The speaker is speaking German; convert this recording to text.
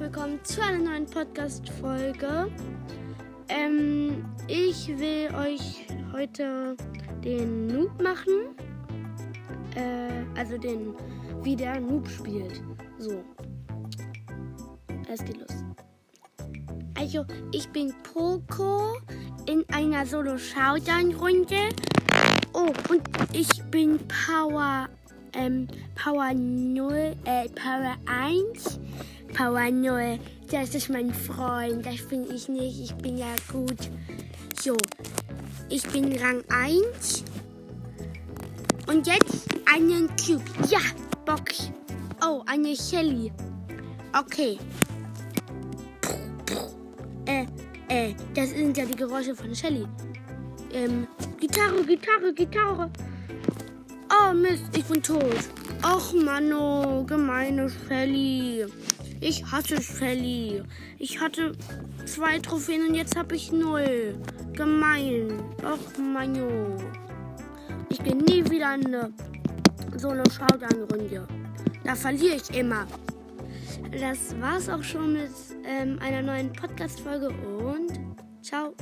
willkommen zu einer neuen Podcast-Folge. Ähm, ich will euch heute den Noob machen. Äh, also den, wie der Noob spielt. So. Es geht los. Also, ich bin Poco in einer Solo-Showdown-Runde. Oh, und ich bin Power, ähm, Power 0, äh, Power 1. Power 0. Das ist mein Freund. Das bin ich nicht. Ich bin ja gut. So. Ich bin Rang 1. Und jetzt einen Cube. Ja, Box. Oh, eine Shelly. Okay. Äh, äh, das sind ja die Geräusche von Shelly. Ähm, Gitarre, Gitarre, Gitarre. Oh Mist, ich bin tot. Och Manno, gemeine Shelly. Ich hasse Shelly. Ich hatte zwei Trophäen und jetzt habe ich null. Gemein. Och Manno. Ich gehe nie wieder in eine Solo-Showdown-Runde. Da verliere ich immer. Das war's auch schon mit ähm, einer neuen Podcast-Folge und ciao.